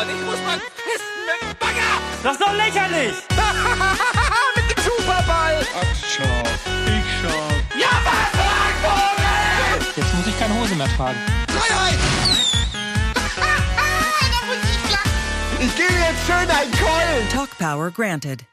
und ich muss mal pissen mit dem Bagger. Das ist doch lächerlich! mit dem Superball. Ach, schau. Ich schau. Ja, was, Vogel? Jetzt muss ich keine Hose mehr tragen. Freiheit. Ich gehe jetzt schön ein Keulen. Talk Power granted.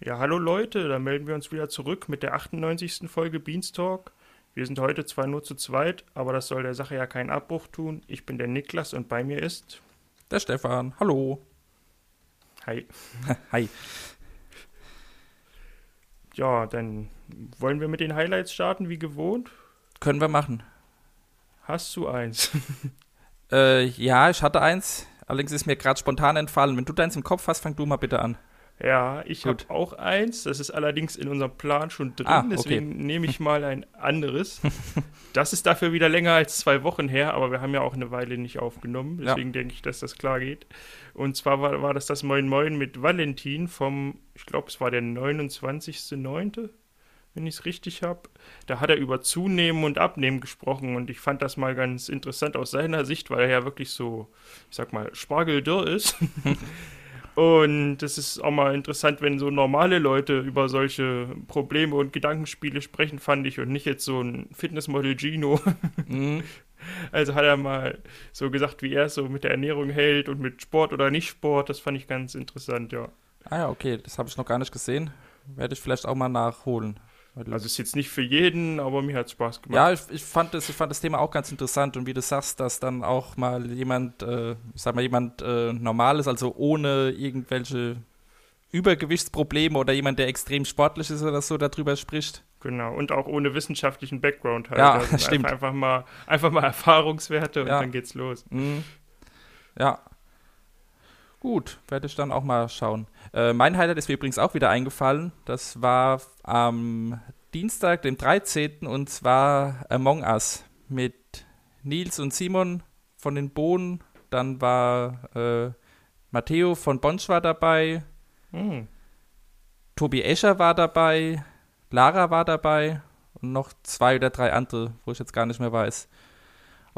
Ja, hallo Leute, da melden wir uns wieder zurück mit der 98. Folge Beanstalk. Wir sind heute zwar nur zu zweit, aber das soll der Sache ja keinen Abbruch tun. Ich bin der Niklas und bei mir ist. Der Stefan, hallo. Hi. Hi. Ja, dann wollen wir mit den Highlights starten, wie gewohnt. Können wir machen. Hast du eins? Äh, ja, ich hatte eins. Allerdings ist mir gerade spontan entfallen. Wenn du deins im Kopf hast, fang du mal bitte an. Ja, ich habe auch eins. Das ist allerdings in unserem Plan schon drin, Ah, okay. deswegen nehme ich mal ein anderes. das ist dafür wieder länger als zwei Wochen her, aber wir haben ja auch eine Weile nicht aufgenommen. Ja. Deswegen denke ich, dass das klar geht. Und zwar war, war das das Moin Moin mit Valentin vom, ich glaube, es war der 29.09., wenn ich es richtig habe. Da hat er über Zunehmen und Abnehmen gesprochen und ich fand das mal ganz interessant aus seiner Sicht, weil er ja wirklich so, ich sag mal, spargeldürr ist. Und es ist auch mal interessant, wenn so normale Leute über solche Probleme und Gedankenspiele sprechen, fand ich, und nicht jetzt so ein Fitnessmodel Gino. Mhm. Also hat er mal so gesagt, wie er es so mit der Ernährung hält und mit Sport oder nicht Sport. Das fand ich ganz interessant, ja. Ah ja, okay, das habe ich noch gar nicht gesehen. Werde ich vielleicht auch mal nachholen. Also ist jetzt nicht für jeden, aber mir hat Spaß gemacht. ja, ich, ich, fand das, ich fand das Thema auch ganz interessant und wie du sagst, dass dann auch mal jemand, äh, ich sag mal, jemand äh, Normales, also ohne irgendwelche Übergewichtsprobleme oder jemand, der extrem sportlich ist oder so, darüber spricht. Genau. Und auch ohne wissenschaftlichen Background halt. Ja, Also stimmt. Einfach, einfach, mal, einfach mal Erfahrungswerte und Ja. dann geht's los. Mhm. Ja. Gut, werde ich dann auch mal schauen. Äh, mein Highlight ist mir übrigens auch wieder eingefallen. Das war am Dienstag, dem 13. und zwar Among Us mit Nils und Simon von den Bohnen. Dann war äh, Matteo von Bonsch war dabei. Hm. Tobi Escher war dabei. Lara war dabei. Und noch zwei oder drei andere, wo ich jetzt gar nicht mehr weiß.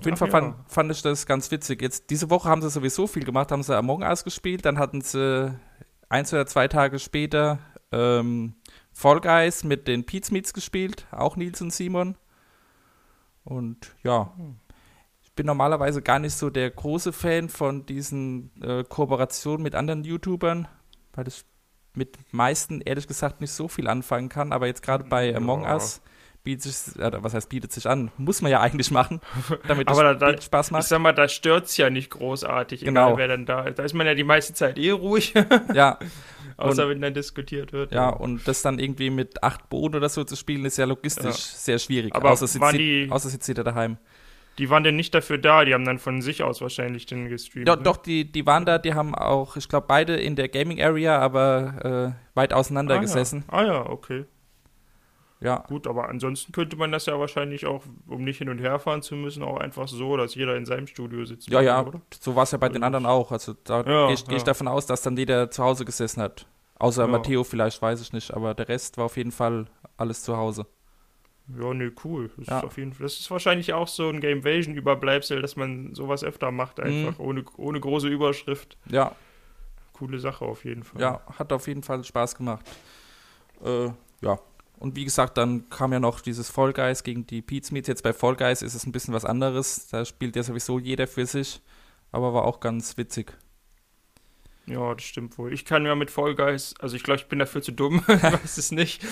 Auf jeden Ach Fall ja. fand, fand ich das ganz witzig. Jetzt diese Woche haben sie sowieso viel gemacht, haben sie Among Us gespielt, dann hatten sie eins oder zwei Tage später ähm, Fall Guys mit den Pete's Meets gespielt, auch Nils und Simon. Und ja, ich bin normalerweise gar nicht so der große Fan von diesen äh, Kooperationen mit anderen YouTubern, weil ich mit meisten ehrlich gesagt nicht so viel anfangen kann, aber jetzt gerade bei Ja. Among Us bietet sich, äh, was heißt bietet sich an, muss man ja eigentlich machen, damit Aber das da- da- Spaß Ich macht. sag mal, da stört's ja nicht großartig, Genau. egal wer dann da ist. Da ist man ja die meiste Zeit eh ruhig, Ja, außer Und- wenn dann diskutiert wird. ja, und das dann irgendwie mit acht Boden oder so zu spielen, ist ja logistisch Ja. sehr schwierig. Aber außer sitzt, die- außer sitzt jeder daheim. Die waren denn nicht dafür da, die haben dann von sich aus wahrscheinlich den gestreamt. Ja, ne? doch, die, die waren da, die haben auch, ich glaube, beide in der Gaming Area, aber äh, weit auseinander ah, gesessen. Ja. Ah ja, okay. Ja. Gut, aber ansonsten könnte man das ja wahrscheinlich auch, um nicht hin und her fahren zu müssen, auch einfach so, dass jeder in seinem Studio sitzt. Ja, ja, oder? so war es ja bei den anderen auch. Also da Ja, gehe ich, geh ich ja. davon aus, dass dann jeder zu Hause gesessen hat. Außer Ja. Matteo vielleicht, weiß ich nicht, aber der Rest war auf jeden Fall alles zu Hause. Ja, nee, cool. Das Ja. ist auf jeden Fall. Das ist wahrscheinlich auch so ein Gamevasion-Überbleibsel, dass man sowas öfter macht, Mhm. einfach ohne, ohne große Überschrift. Ja, Coole Sache auf jeden Fall. ja, hat auf jeden Fall Spaß gemacht. Äh, ja. Und wie gesagt, dann kam ja noch dieses Fall Guys gegen die Pete's Meets. Jetzt bei Fall Guys ist es ein bisschen was anderes. Da spielt ja sowieso jeder für sich. Aber war auch ganz witzig. Ja, das stimmt wohl. Ich kann ja mit Fall Guys, also ich glaube, ich bin dafür zu dumm, ich weiß es nicht.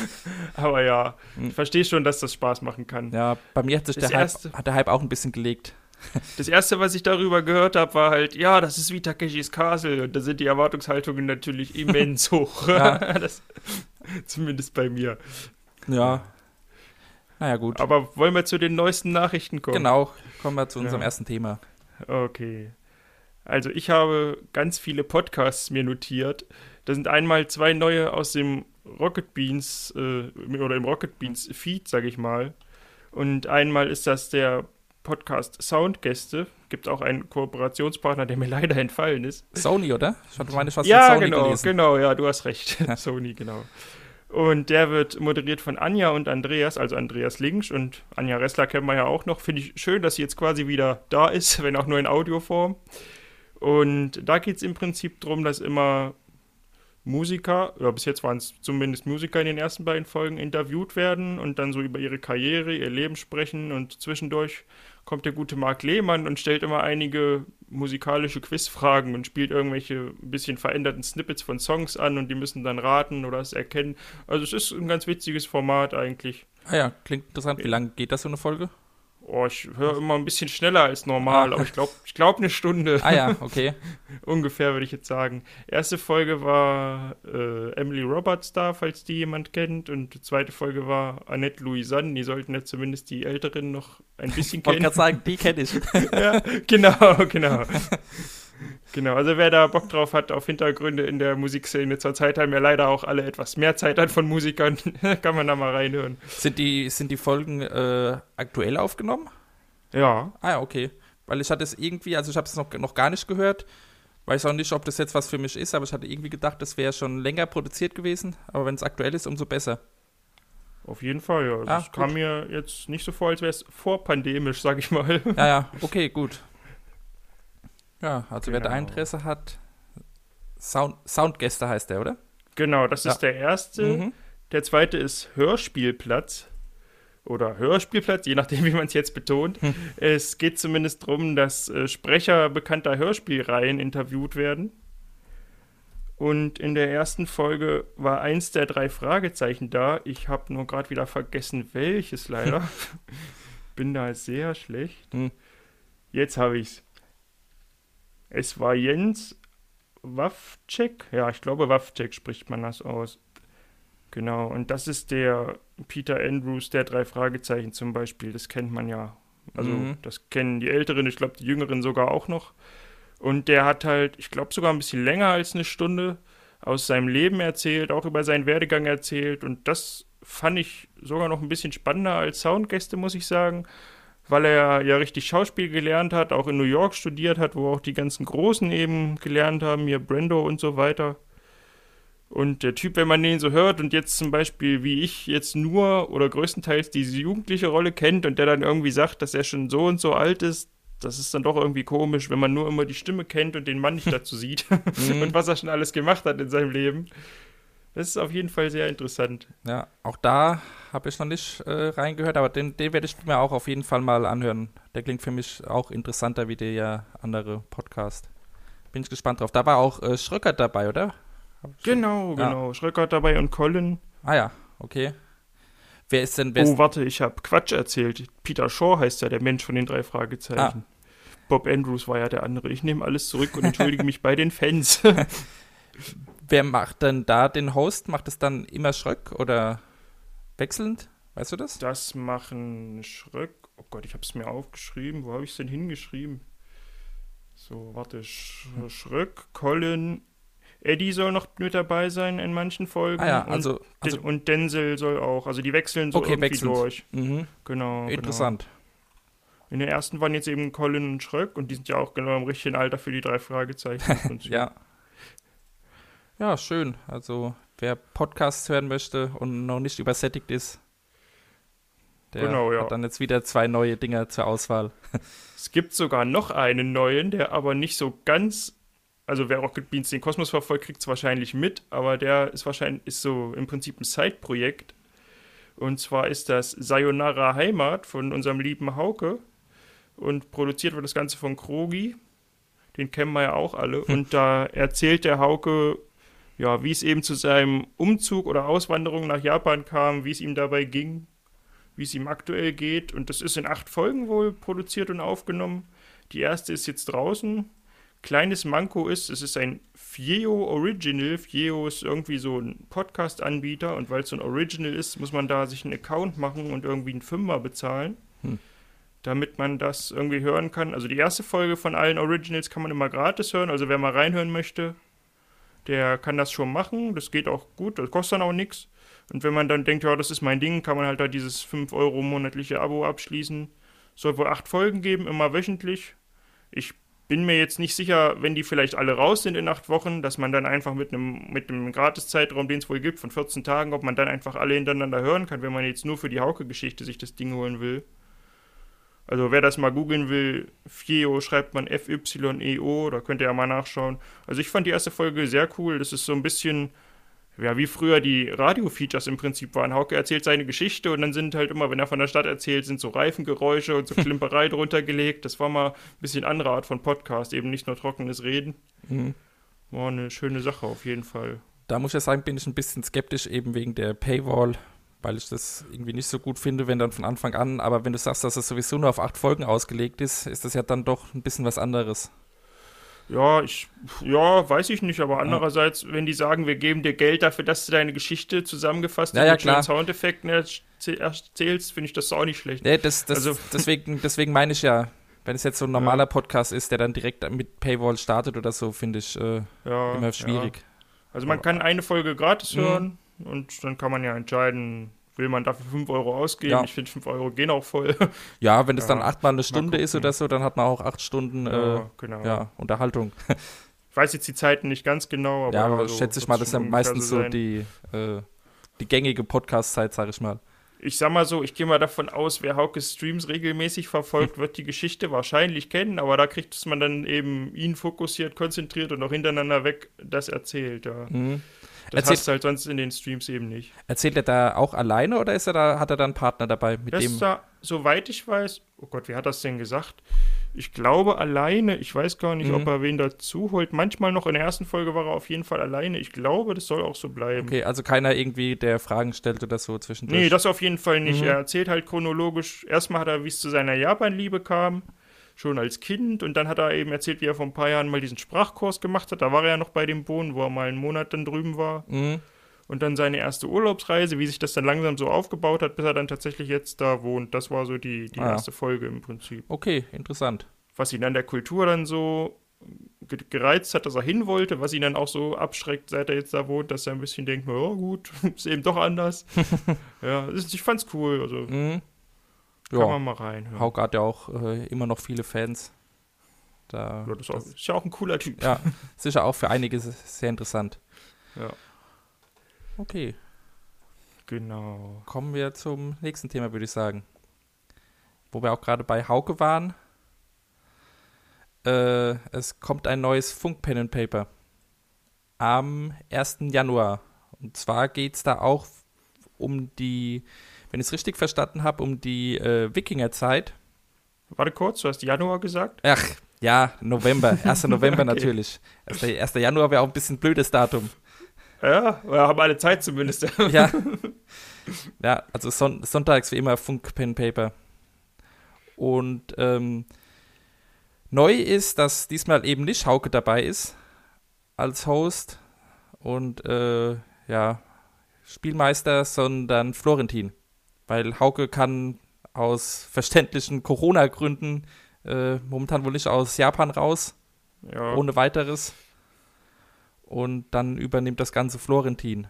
Aber ja, Hm. ich verstehe schon, dass das Spaß machen kann. Ja, bei mir hat sich der Hype, erste- hat der Hype auch ein bisschen gelegt. Das erste, was ich darüber gehört habe, war halt, ja, das ist wie Takeshis Castle. Und da sind die Erwartungshaltungen natürlich immens hoch. Ja. das, zumindest bei mir. Ja. Naja, gut. Aber wollen wir zu den neuesten Nachrichten kommen? Genau, kommen wir zu unserem Ja. ersten Thema. Okay. Also ich habe ganz viele Podcasts mir notiert. Da sind einmal zwei neue aus dem Rocket Beans äh, oder im Rocket Beans Feed, sage ich mal. Und einmal ist das der Podcast Soundgäste. Gibt auch einen Kooperationspartner, der mir leider entfallen ist. Sony, oder? Ich hatte meine, was ja, Sony genau, gelesen. genau, ja, du hast recht. Sony, genau. Und der wird moderiert von Anja und Andreas, also Andreas Linksch und Anja Ressler kennen wir ja auch noch. Finde ich schön, dass sie jetzt quasi wieder da ist, wenn auch nur in Audioform. Und da geht es im Prinzip darum, dass immer Musiker, oder bis jetzt waren es zumindest Musiker in den ersten beiden Folgen, interviewt werden und dann so über ihre Karriere, ihr Leben sprechen und zwischendurch kommt der gute Marc Lehmann und stellt immer einige musikalische Quizfragen und spielt irgendwelche bisschen veränderten Snippets von Songs an und die müssen dann raten oder es erkennen. Also es ist ein ganz witziges Format eigentlich. Ah ja, klingt interessant. Wie lange geht das so eine Folge? Oh, ich höre immer ein bisschen schneller als normal, Ah. aber ich glaube, ich glaub eine Stunde. Ah ja, okay. Ungefähr würde ich jetzt sagen. Erste Folge war äh, Emily Roberts da, falls die jemand kennt. Und die zweite Folge war Annette Louisanne. Die sollten ja zumindest die Älteren noch ein bisschen Ich wollte kennen. gerade sagen, die kenne ich. ja, genau, genau. Genau, also wer da Bock drauf hat auf Hintergründe in der Musikszene, zurzeit haben ja leider auch alle etwas mehr Zeit an von Musikern, kann man da mal reinhören. Sind die, sind die Folgen äh, aktuell aufgenommen? Ja, Ah ja, okay. Weil ich hatte es irgendwie, also ich habe es noch, noch gar nicht gehört. Weiß auch nicht, ob das jetzt was für mich ist, aber ich hatte irgendwie gedacht, das wäre schon länger produziert gewesen. Aber wenn es aktuell ist, umso besser. auf jeden Fall, ja. Ah, Das kam mir jetzt nicht so vor, als wäre es vorpandemisch, sag ich mal. Ja, ja, okay, gut. Ja, also wer da Genau. Interesse hat, Sound, Soundgäste heißt der, oder? Genau, das Ja. ist der erste. Mhm. Der zweite ist Hörspielplatz. Oder Hörspielplatz, je nachdem, wie man es jetzt betont. Hm. Es geht zumindest darum, dass äh, Sprecher bekannter Hörspielreihen interviewt werden. Und in der ersten Folge war eins der drei Fragezeichen da. Ich habe nur gerade wieder vergessen, welches leider. Bin da sehr schlecht. Hm. Jetzt habe ich's. Es war Jens Waffcheck. Ja, ich glaube Waffcheck spricht man das aus. Genau, und das ist der Peter Andrews, der drei Fragezeichen zum Beispiel. Das kennt man ja. Also, Mhm. das kennen die Älteren, ich glaube, die Jüngeren sogar auch noch. Und der hat halt, ich glaube, sogar ein bisschen länger als eine Stunde aus seinem Leben erzählt, auch über seinen Werdegang erzählt. Und das fand ich sogar noch ein bisschen spannender als Soundgäste, muss ich sagen, weil er ja richtig Schauspiel gelernt hat, auch in New York studiert hat, wo auch die ganzen Großen eben gelernt haben, hier Brando und so weiter. Und der Typ, wenn man den so hört und jetzt zum Beispiel, wie ich jetzt nur oder größtenteils diese jugendliche Rolle kennt und der dann irgendwie sagt, dass er schon so und so alt ist, das ist dann doch irgendwie komisch, wenn man nur immer die Stimme kennt und den Mann nicht dazu sieht und was er schon alles gemacht hat in seinem Leben. Das ist auf jeden Fall sehr interessant. Ja, auch da habe ich noch nicht äh, reingehört, aber den, den werde ich mir auch auf jeden Fall mal anhören. Der klingt für mich auch interessanter wie der andere Podcast. Bin ich gespannt drauf. Da war auch äh, Schröckert dabei, oder? Genau, Ja. genau. Schröckert dabei und Colin. Ah ja, okay. Wer ist denn, wer Oh, warte, ich habe Quatsch erzählt. Peter Shaw heißt ja der Mensch von den drei Fragezeichen. Bob Andrews war ja der andere. Ich nehme alles zurück und entschuldige mich bei den Fans. wer macht denn da den Host? Macht es dann immer Schröck oder wechselnd? Weißt du das? Das machen Schröck. Oh Gott, ich habe es mir aufgeschrieben. Wo habe ich es denn hingeschrieben? So, warte. Sch Schröck, Colin, Eddie soll noch mit dabei sein in manchen Folgen. Ah ja, und, also, also Den- und Denzel soll auch. Also die wechseln so Okay, irgendwie wechselnd. durch. mhm, Genau. interessant. Genau. In der ersten waren jetzt eben Colin und Schröck und die sind ja auch genau im richtigen Alter für die drei Fragezeichen. Ja. Ja, schön. Also, wer Podcasts hören möchte und noch nicht übersättigt ist, der Genau, ja. hat dann jetzt wieder zwei neue Dinger zur Auswahl. Es gibt sogar noch einen neuen, der aber nicht so ganz. Also wer Rocket Beans den Kosmos verfolgt, kriegt es wahrscheinlich mit, aber der ist wahrscheinlich ist so im Prinzip ein Side-Projekt. Und zwar ist das Sayonara Heimat von unserem lieben Hauke. Und produziert wird das Ganze von Krogi. Den kennen wir ja auch alle. Und da erzählt der Hauke, ja, wie es eben zu seinem Umzug oder Auswanderung nach Japan kam, wie es ihm dabei ging, wie es ihm aktuell geht. Und das ist in acht Folgen wohl produziert und aufgenommen. Die erste ist jetzt draußen. Kleines Manko ist, es ist ein Fieo Original. Fieo ist irgendwie so ein Podcast-Anbieter und weil es so ein Original ist, muss man da sich einen Account machen und irgendwie einen Fünfer bezahlen, Hm. damit man das irgendwie hören kann. Also die erste Folge von allen Originals kann man immer gratis hören. Also wer mal reinhören möchte, der kann das schon machen. Das geht auch gut, das kostet dann auch nichts. Und wenn man dann denkt, ja, das ist mein Ding, kann man halt da dieses 5 Euro monatliche Abo abschließen. Soll wohl acht Folgen geben, immer wöchentlich. Ich bin mir jetzt nicht sicher, wenn die vielleicht alle raus sind in acht Wochen, dass man dann einfach mit einem mit einem Gratiszeitraum, den es wohl gibt, von 14 Tagen, ob man dann einfach alle hintereinander hören kann, wenn man jetzt nur für die Hauke-Geschichte sich das Ding holen will. Also wer das mal googeln will, FIEO schreibt man F-Y-E-O, da könnt ihr ja mal nachschauen. Also ich fand die erste Folge sehr cool. Das ist so ein bisschen, ja, wie früher die Radio-Features im Prinzip waren. Hauke erzählt seine Geschichte und dann sind halt immer, wenn er von der Stadt erzählt, sind so Reifengeräusche und so Klimperei drunter gelegt. Das war mal ein bisschen andere Art von Podcast, eben nicht nur trockenes Reden. Mhm. War eine schöne Sache auf jeden Fall. Da muss ich ja sagen, bin ich ein bisschen skeptisch, eben wegen der Paywall, weil ich das irgendwie nicht so gut finde, wenn dann von Anfang an, aber wenn du sagst, dass es sowieso nur auf acht Folgen ausgelegt ist, ist das ja dann doch ein bisschen was anderes. Ja, ich, ja, weiß ich nicht, aber andererseits, wenn die sagen, wir geben dir Geld dafür, dass du deine Geschichte zusammengefasst Ja, ja, mit klar. Soundeffekten erzäh- erzählst, finde ich das auch nicht schlecht. Nee, das, das, Also- deswegen, deswegen meine ich ja, wenn es jetzt so ein normaler Podcast ist, der dann direkt mit Paywall startet oder so, finde ich äh, Ja, immer schwierig. Ja. Also man kann eine Folge gratis Mhm. hören und dann kann man ja entscheiden, will man dafür 5 Euro ausgeben. Ja. Ich finde 5 Euro gehen auch voll. Ja, wenn es Ja, dann achtmal eine Stunde ist oder so, dann hat man auch acht Stunden äh, ja, genau. ja, Unterhaltung. Ich weiß jetzt die Zeiten nicht ganz genau, aber ja, aber so schätze ich mal, das ist ja meistens so die, äh, die gängige Podcast-Zeit, sage ich mal. Ich sag mal so, ich gehe mal davon aus, wer Haukes Streams regelmäßig verfolgt, wird die Geschichte wahrscheinlich kennen, aber da kriegt es man dann eben ihn fokussiert, konzentriert und auch hintereinander weg das erzählt. Ja. Mhm. Das Erzähl- hast du halt sonst in den Streams eben nicht. Erzählt er da auch alleine oder ist er da, hat er da einen Partner dabei, mit Das dem? ist da, soweit ich weiß, oh Gott, wie hat das denn gesagt? Ich glaube alleine, ich weiß gar nicht, Mhm. ob er wen dazu holt. Manchmal noch in der ersten Folge war er auf jeden Fall alleine. Ich glaube, das soll auch so bleiben. Okay, also keiner irgendwie, der Fragen stellt oder so zwischendurch. Nee, das auf jeden Fall nicht. Mhm. Er erzählt halt chronologisch. Erstmal hat er, wie es zu seiner Japan-Liebe kam, schon als Kind. Und dann hat er eben erzählt, wie er vor ein paar Jahren mal diesen Sprachkurs gemacht hat. Da war er ja noch bei dem Bohnen, wo er mal einen Monat dann drüben war. Mhm. Und dann seine erste Urlaubsreise, wie sich das dann langsam so aufgebaut hat, bis er dann tatsächlich jetzt da wohnt. Das war so die, die Ah. erste Folge im Prinzip. Okay, interessant. Was ihn an der Kultur dann so ge- gereizt hat, dass er hin wollte, was ihn dann auch so abschreckt, seit er jetzt da wohnt, dass er ein bisschen denkt, ja gut, ist eben doch anders. ja, ich fand's cool, also Mhm. Kann Ja, man mal rein. Ja. Hauke hat ja auch äh, immer noch viele Fans. Da, Ja, das ist, auch, ist ja auch ein cooler Typ. ja, sicher auch für einige sehr interessant. Ja. Okay, Genau. kommen wir zum nächsten Thema, würde ich sagen. Wo wir auch gerade bei Hauke waren. Äh, es kommt ein neues Funk Pen and Paper am 1. Januar. Und zwar geht es da auch um die, wenn ich es richtig verstanden habe, um die äh, Wikingerzeit. Warte kurz, du hast Januar gesagt? Ach, ja, November, 1. November Okay. natürlich. 1. 1. Januar wäre auch ein bisschen ein blödes Datum. Ja, wir haben alle Zeit zumindest. Ja. ja, also son sonntags wie immer Funk Pen Paper. Und ähm, neu ist, dass diesmal eben nicht Hauke dabei ist als Host und äh, ja, Spielmeister, sondern Florentin. Weil Hauke kann aus verständlichen Corona-Gründen äh, momentan wohl nicht aus Japan raus ja. ohne weiteres. Und dann übernimmt das Ganze Florentin.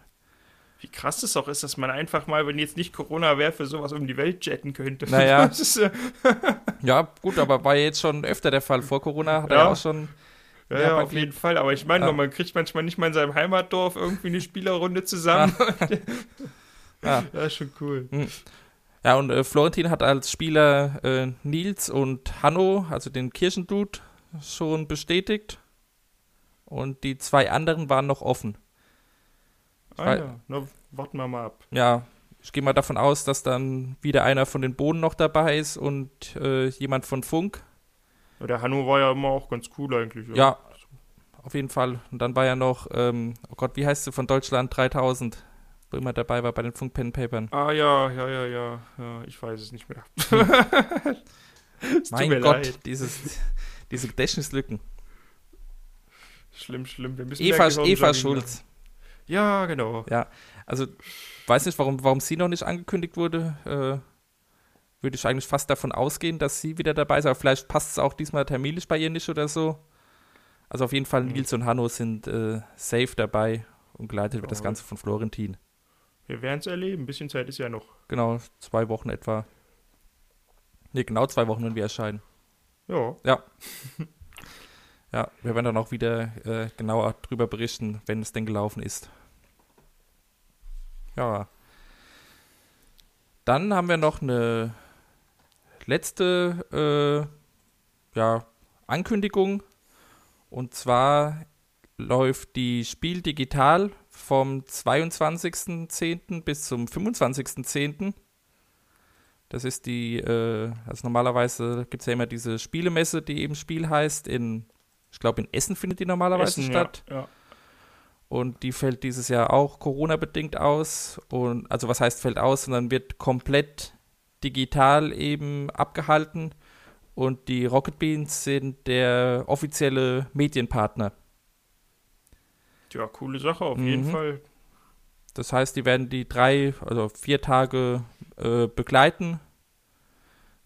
Wie krass das auch ist, dass man einfach mal, wenn jetzt nicht Corona wäre, für sowas um die Welt jetten könnte. Naja. Ist, äh, Ja, gut, aber war ja jetzt schon öfter der Fall. Vor Corona hat er Ja. ja auch schon. ja, Ja, auf jeden Fall. Aber ich meine, Ja. man kriegt manchmal nicht mal in seinem Heimatdorf irgendwie eine Spielerrunde zusammen. Ja, Ja, ist schon cool. ja und äh, Florentin hat als Spieler äh, Nils und Hanno, also den Kirchendude, schon bestätigt. Und die zwei anderen waren noch offen. Ah, Weil- ja. Na, warten wir mal ab. Ja, ich gehe mal davon aus, dass dann wieder einer von den Bohnen noch dabei ist und äh, jemand von Funk. Ja, Der Hanno war ja immer auch ganz cool eigentlich. Ja, auf jeden Fall. Und dann war ja noch, ähm, oh Gott, wie heißt sie von Deutschland 3000, wo immer dabei war bei den Funk Pen Papern. Ah ja, ja, ja, ja. ja ich weiß es nicht mehr. Mein Gott, leid. dieses, diese Gedächtnislücken. Schlimm, schlimm. Wir müssen Eva, Eva machen. Schulz. Ja, genau. Ja, also weiß nicht, warum, warum sie noch nicht angekündigt wurde. Äh, würde ich eigentlich fast davon ausgehen, dass sie wieder dabei ist, aber vielleicht passt es auch diesmal terminlich bei ihr nicht oder so. Also auf jeden Fall Mhm. Nils und Hanno sind äh, safe dabei und geleitet wird das. Ganze von Florentin. Wir werden es erleben. Ein bisschen Zeit ist ja noch. Genau, zwei Wochen etwa. Ne, genau zwei Wochen, wenn wir erscheinen. Ja. Ja. ja, wir werden dann auch wieder äh, genauer drüber berichten, wenn es denn gelaufen ist. Ja. Dann haben wir noch eine letzte äh, ja, Ankündigung. Und zwar läuft die Spiel digital vom 22.10. bis zum 25.10. Das ist die, äh, also normalerweise gibt es ja immer diese Spielemesse, die eben Spiel heißt. In, ich glaube, in Essen findet die normalerweise Essen, statt. Ja, ja. Und die fällt dieses Jahr auch Corona-bedingt aus. Und also was heißt fällt aus, sondern wird komplett digital eben abgehalten. Und die Rocket Beans sind der offizielle Medienpartner. Ja, coole Sache auf jeden Mhm. Fall. Das heißt, die werden die drei, also vier Tage äh, begleiten.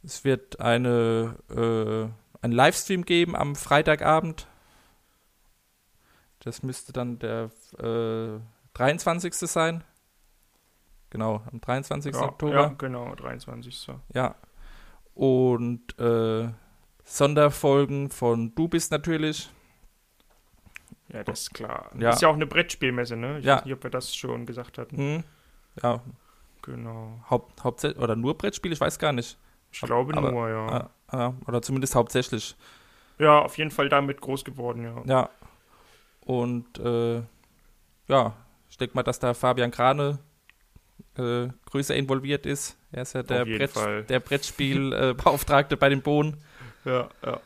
Es wird eine, äh, einen Livestream geben am Freitagabend. Das müsste dann der äh, 23. sein. Genau, am 23. Ja, Oktober. ja, genau, 23. Ja. Und äh, Sonderfolgen von Du bist natürlich. Ja, das ist klar. Ja. Ist ja auch eine Brettspielmesse, ne? Ich Ja. weiß nicht, ob wir das schon gesagt hatten. Hm. Ja, Genau. Haupt, hauptsächlich, oder nur Brettspiele, ich weiß gar nicht. Ich glaube Aber- nur, ja. Ah, ah, oder zumindest hauptsächlich. Ja, auf jeden Fall damit groß geworden, ja. Ja. Und äh, ja, ich denke mal, dass da Fabian Krane äh, größer involviert ist. Er ist ja der, Brett, der Brettspielbeauftragte bei den Bohnen. Ja, ja,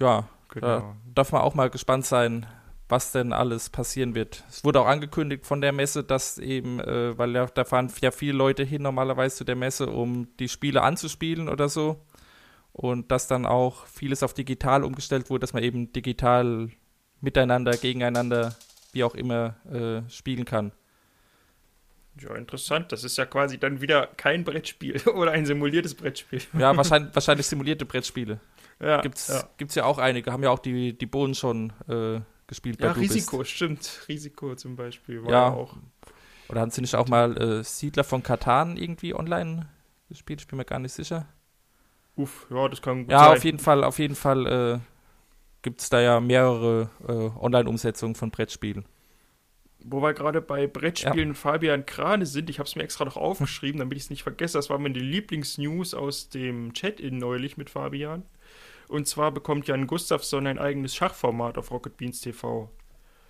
Ja, genau. da darf man auch mal gespannt sein, was denn alles passieren wird. Es wurde auch angekündigt von der Messe, dass eben, äh, weil ja, da fahren ja viele Leute hin normalerweise zu der Messe, um die Spiele anzuspielen oder so. Und dass dann auch vieles auf digital umgestellt wurde, dass man eben digital miteinander, gegeneinander, wie auch immer, äh, spielen kann. Ja, interessant. Das ist ja quasi dann wieder kein Brettspiel oder ein simuliertes Brettspiel. Ja, wahrscheinlich, wahrscheinlich simulierte Brettspiele. Ja, Gibt's, ja. gibt's ja auch einige, haben ja auch die, die Bohnen schon äh, gespielt ja bei Du bist. Risiko, stimmt. Risiko zum Beispiel war Ja. ja auch. Oder haben sie nicht auch mal äh, Siedler von Katan irgendwie online gespielt? Ich bin mir gar nicht sicher. Uff, ja, das kann gut Ja, sein. auf jeden Fall, auf jeden Fall äh, gibt es da ja mehrere äh, Online-Umsetzungen von Brettspielen. Wo wir gerade bei Brettspielen Fabian Krane sind, ich habe es mir extra noch aufgeschrieben, damit ich es nicht vergesse. Das war meine Lieblingsnews aus dem Chat-In neulich mit Fabian. Und zwar bekommt Jan Gustafsson ein eigenes Schachformat auf Rocket Beans TV.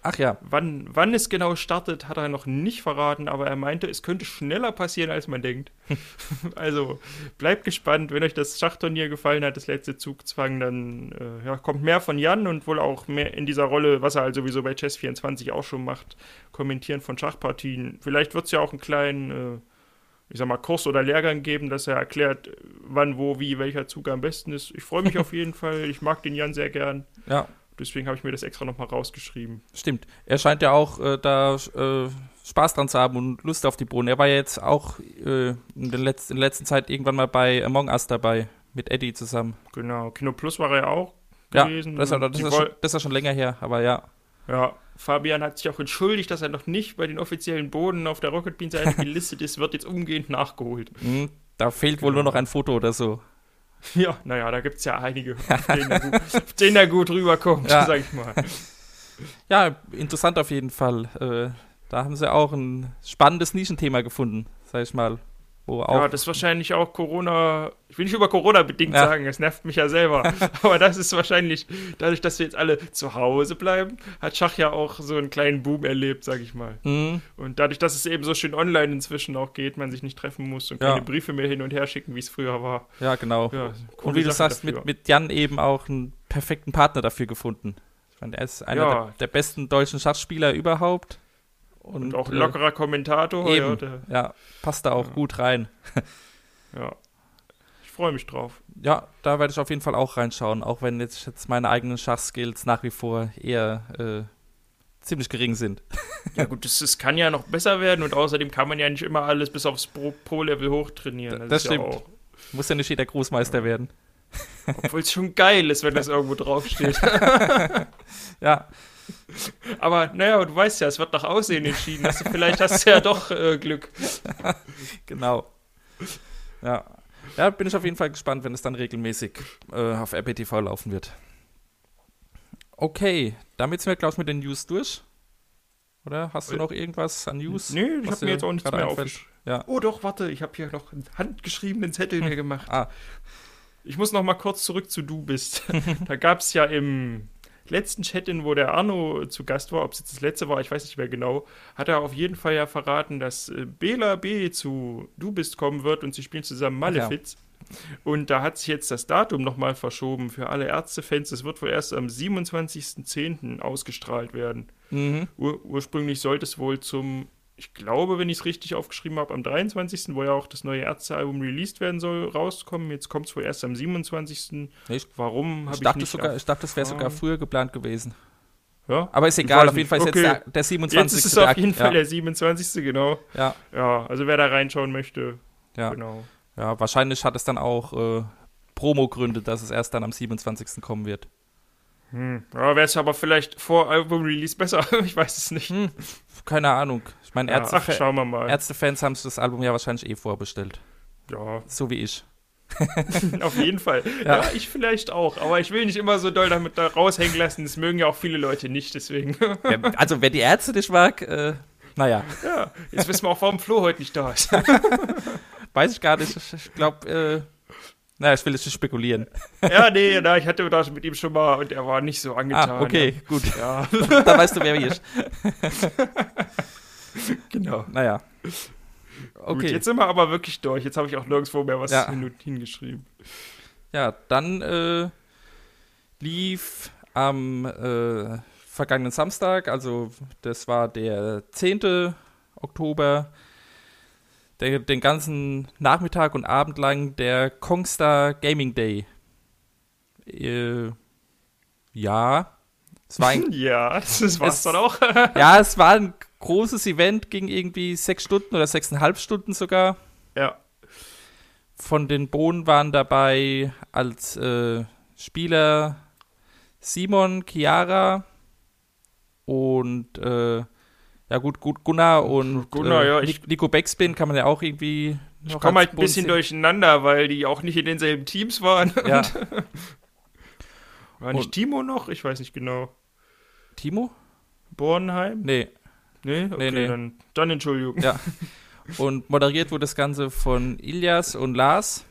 Ach ja, Wann, wann es genau startet, hat er noch nicht verraten, aber er meinte, es könnte schneller passieren, als man denkt. also bleibt gespannt, wenn euch das Schachturnier gefallen hat, das letzte Zugzwang, dann äh, ja, kommt mehr von Jan und wohl auch mehr in dieser Rolle, was er halt sowieso bei Chess24 auch schon macht, kommentieren von Schachpartien. Vielleicht wird es ja auch einen kleinen, äh, ich sag mal, Kurs oder Lehrgang geben, dass er erklärt, wann, wo, wie, welcher Zug am besten ist. Ich freue mich auf jeden Fall, ich mag den Jan sehr gern. ja, Deswegen habe ich mir das extra nochmal rausgeschrieben. stimmt. Er scheint ja auch äh, da äh, Spaß dran zu haben und Lust auf die Bohnen. Er war ja jetzt auch äh, in, der Letz in der letzten Zeit irgendwann mal bei Among Us dabei, mit Eddie zusammen. Genau, Kino Plus war er ja auch Ja, gewesen. das, ist- Und das, die ist schon, das ist ja schon länger her, aber ja. ja, Fabian hat sich auch entschuldigt, dass er noch nicht bei den offiziellen Boden auf der Rocket Bean Seite gelistet ist, wird jetzt umgehend nachgeholt. Hm, da fehlt wohl Genau. nur noch ein Foto oder so. Ja, naja, da gibt es ja einige, auf denen, er gut, auf denen er gut rüberkommt, Ja. sag ich mal. Ja, interessant auf jeden Fall. Äh, da haben sie auch ein spannendes Nischenthema gefunden, sag ich mal. Ja, das ist wahrscheinlich auch Corona, ich will nicht über Corona bedingt Ja. sagen, es nervt mich ja selber, aber das ist wahrscheinlich, dadurch, dass wir jetzt alle zu Hause bleiben, hat Schach ja auch so einen kleinen Boom erlebt, sag ich mal. Hm, Und dadurch, dass es eben so schön online inzwischen auch geht, man sich nicht treffen muss und Ja. keine Briefe mehr hin und her schicken, wie es früher war. ja, genau. Ja, und wie du Sache sagst, dafür. mit, mit Jan eben auch einen perfekten Partner dafür gefunden. Ich meine, er ist einer der, der besten deutschen Schachspieler überhaupt. Und, Und auch äh, lockerer Kommentator. Ja, Eben, der, ja, passt da auch Ja. gut rein. ja. Ich freue mich drauf. Ja, da werde ich auf jeden Fall auch reinschauen, auch wenn jetzt, jetzt meine eigenen Schachskills nach wie vor eher äh, ziemlich gering sind. Ja gut, das, das kann ja noch besser werden und außerdem kann man ja nicht immer alles bis aufs Pro- Pro-Level hochtrainieren. Das ja stimmt. auch, Muss ja nicht jeder Großmeister werden. obwohl es schon geil ist, wenn das irgendwo draufsteht. Ja, Aber naja, du weißt ja, es wird nach Aussehen entschieden. Also vielleicht hast du ja doch äh, Glück. genau. Ja. ja, bin ich auf jeden Fall gespannt, wenn es dann regelmäßig äh, auf RPTV laufen wird. Okay, damit sind wir, glaube ich, mit den News durch. Oder hast du noch irgendwas an News? Nee, ich habe mir jetzt auch nichts mehr aufgeschrieben. Ja. Oh doch, warte, ich habe hier noch einen handgeschriebenen Zettel mir gemacht. Ah, Ich muss noch mal kurz zurück zu Du bist. da gab es ja im letzten Chat-In, wo der Arno zu Gast war, ob es jetzt das letzte war, ich weiß nicht mehr genau, hat er auf jeden Fall ja verraten, dass äh, Bela B zu Du bist kommen wird und sie spielen zusammen Malefiz. Und da hat sich jetzt das Datum nochmal verschoben für alle Ärztefans. Es wird wohl erst am 27.10. ausgestrahlt werden. mhm. Ur ursprünglich sollte es wohl zum, ich glaube, wenn ich es richtig aufgeschrieben habe, am 23., wo ja auch das neue Ärztealbum released werden soll, rauskommen. Jetzt kommt es wohl erst am 27. Nee, ich, Warum habe ich dachte nicht sogar, ich dachte, das wäre sogar früher geplant gewesen. Ja? Aber ist egal, auf jeden. Fall ist Okay. jetzt der, der 27. Jetzt ist es auf jeden Fall ja, der 27. genau. ja, Ja, also wer da reinschauen möchte, ja, genau. ja, wahrscheinlich hat es dann auch äh, Promo-Gründe, dass es erst dann am 27. kommen wird. Hm. Ja, wäre es aber vielleicht vor Album-Release besser. ich weiß es nicht. Hm, keine Ahnung. Ich meine, Ja, Ärzte ach, schauen wir mal. Ärztefans haben sich das Album ja wahrscheinlich eh vorbestellt. Ja, So wie ich. auf jeden Fall. Ja. Ja. ich vielleicht auch. Aber ich will nicht immer so doll damit da raushängen lassen. Das mögen ja auch viele Leute nicht, deswegen. Also, wer die Ärzte nicht mag, äh, naja, ja, jetzt wissen wir auch, warum Flo heute nicht da ist. weiß ich gar nicht. Ich, ich glaube, äh, naja, ich will jetzt nicht spekulieren. ja, nee, na, ich hatte das mit ihm schon mal und er war nicht so angetan. Ah, okay, gut. Ja, Dann weißt du, wer ich ist. genau. Naja. Gut, Okay. jetzt sind wir aber wirklich durch. Jetzt habe ich auch nirgendwo mehr was Ja. hin hingeschrieben. Ja, dann äh, lief am äh, vergangenen Samstag, also das war der 10. Oktober, der, den ganzen Nachmittag und Abend lang der Kongstar Gaming Day. Äh, ja, es war ein, Ja, das war's Es- dann auch. ja, es war ein großes Event, ging irgendwie sechs Stunden oder sechseinhalb Stunden sogar. ja. Von den Bohnen waren dabei als äh, Spieler Simon, Chiara und äh, ja gut, gut Gunnar und Gunnar, äh, ja, ich- Nico Backspin kann man ja auch irgendwie Ich komme halt ein bisschen durcheinander, weil die auch nicht in denselben Teams waren. Ja, War nicht Und- Timo noch? Ich weiß nicht genau. Timo? Bornheim? Nee. Nee, okay, nee. Dann, dann Entschuldigung. Ja. Und moderiert wurde das Ganze von Ilias und Lars.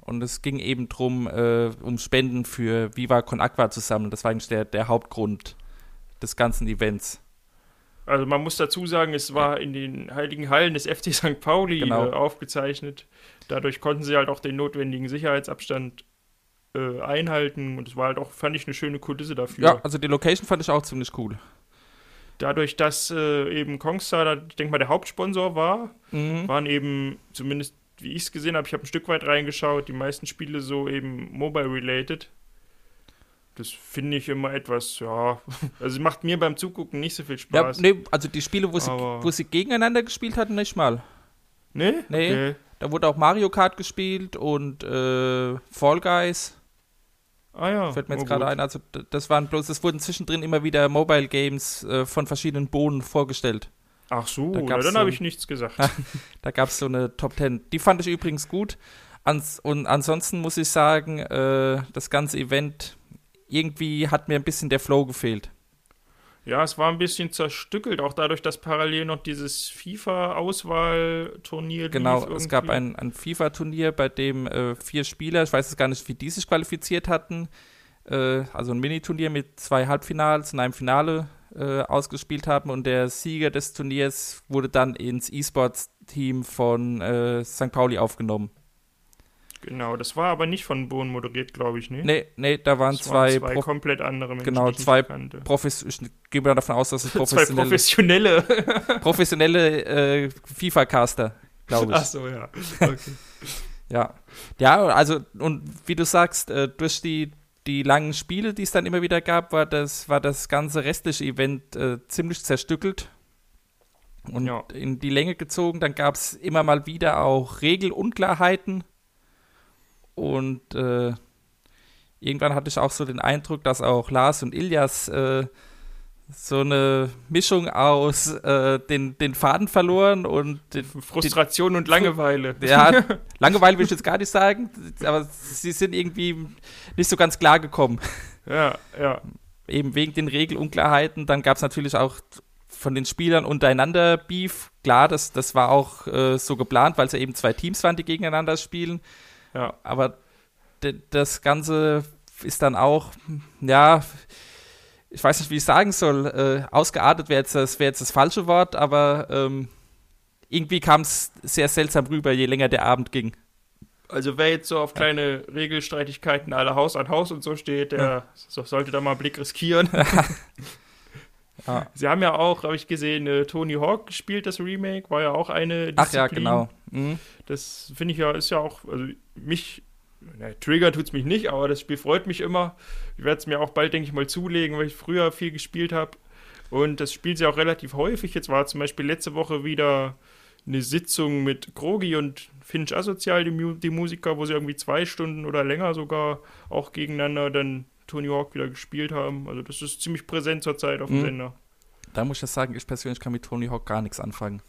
Und es ging eben drum, äh, um Spenden für Viva Con Aqua zu sammeln. Das war eigentlich der, der Hauptgrund des ganzen Events. Also man muss dazu sagen, es war in den heiligen Hallen des FC St. Pauli Genau. äh, aufgezeichnet. Dadurch konnten sie halt auch den notwendigen Sicherheitsabstand äh, einhalten und es war halt auch, fand ich, eine schöne Kulisse dafür. Ja, also die Location fand ich auch ziemlich cool. Dadurch, dass äh, eben Kongstar, da, ich denke mal, der Hauptsponsor war, Mhm. waren eben, zumindest wie ich es gesehen habe, ich habe ein Stück weit reingeschaut, die meisten Spiele so eben mobile-related. Das finde ich immer etwas, ja, also macht mir beim Zugucken nicht so viel Ja, Spaß. nee, also die Spiele, wo sie, Aber- wo sie gegeneinander gespielt hatten, nicht mal. Nee? Nee. Okay. Da wurde auch Mario Kart gespielt und äh, Fall Guys. Ah ja. Fällt mir jetzt oh gerade ein. Also das waren bloß, es wurden zwischendrin immer wieder Mobile Games äh, von verschiedenen Bohnen vorgestellt. Ach so, Da na, dann so habe ich nichts gesagt. Da gab es so eine Top 10. Die fand ich übrigens gut. Ans und ansonsten muss ich sagen, äh, das ganze Event, irgendwie hat mir ein bisschen der Flow gefehlt. Ja, es war ein bisschen zerstückelt, auch dadurch, dass parallel noch dieses FIFA-Auswahlturnier Genau, es gab ein, ein FIFA-Turnier, bei dem äh, vier Spieler, ich weiß jetzt gar nicht, wie die sich qualifiziert hatten, äh, also ein Mini-Turnier mit zwei Halbfinals und einem Finale äh, ausgespielt haben und der Sieger des Turniers wurde dann ins E-Sports-Team von äh, St. Pauli aufgenommen. Genau, das war aber nicht von Bohnen moderiert, glaube ich, ne? Nee, nee, da waren Das zwei, waren zwei komplett andere Menschen, genau, zwei. Profes ich gehe mal davon aus, dass es professionelle, professionelle. professionelle äh, FIFA-Caster, glaube ich. Ach so, ja. Okay. Ja. Ja, also, und wie du sagst, äh, durch die, die langen Spiele, die es dann immer wieder gab, war das, war das ganze restliche Event äh, ziemlich zerstückelt und Ja. in die Länge gezogen. Dann gab es immer mal wieder auch Regelunklarheiten und äh, irgendwann hatte ich auch so den Eindruck, dass auch Lars und Ilias äh, so eine Mischung aus äh, den, den Faden verloren und den, Frustration und Langeweile. ja, Langeweile will ich jetzt gar nicht sagen, aber sie sind irgendwie nicht so ganz klar gekommen. Ja, ja. Eben wegen den Regelunklarheiten. Dann gab es natürlich auch von den Spielern untereinander Beef. Klar, das, das war auch äh, so geplant, weil es ja eben zwei Teams waren, die gegeneinander spielen. Ja. Aber das Ganze ist dann auch, ja, ich weiß nicht, wie ich sagen soll, äh, ausgeartet wäre jetzt, das, wär jetzt das falsche Wort, aber ähm, irgendwie kam es sehr seltsam rüber, je länger der Abend ging. Also wer jetzt so auf kleine Regelstreitigkeiten alle Haus an Haus und so steht, der ja. so, sollte da mal einen Blick riskieren. ja. Sie haben ja auch, habe ich gesehen, äh, Tony Hawk gespielt, das Remake, war ja auch eine Disziplin. Ach ja, genau. Mhm. Das finde ich ja, ist ja auch, also mich, ne, Trigger tut es mich nicht, aber das Spiel freut mich immer. Ich werde es mir auch bald, denke ich mal, zulegen, weil ich früher viel gespielt habe. Und das spielt sie auch relativ häufig. Jetzt war zum Beispiel letzte Woche wieder eine Sitzung mit Krogi und Finch Asozial, die, Mu die Musiker, wo sie irgendwie zwei Stunden oder länger sogar auch gegeneinander dann Tony Hawk wieder gespielt haben. Also das ist ziemlich präsent zurzeit auf dem mhm. Sender. Da muss ich sagen, ich persönlich kann mit Tony Hawk gar nichts anfangen.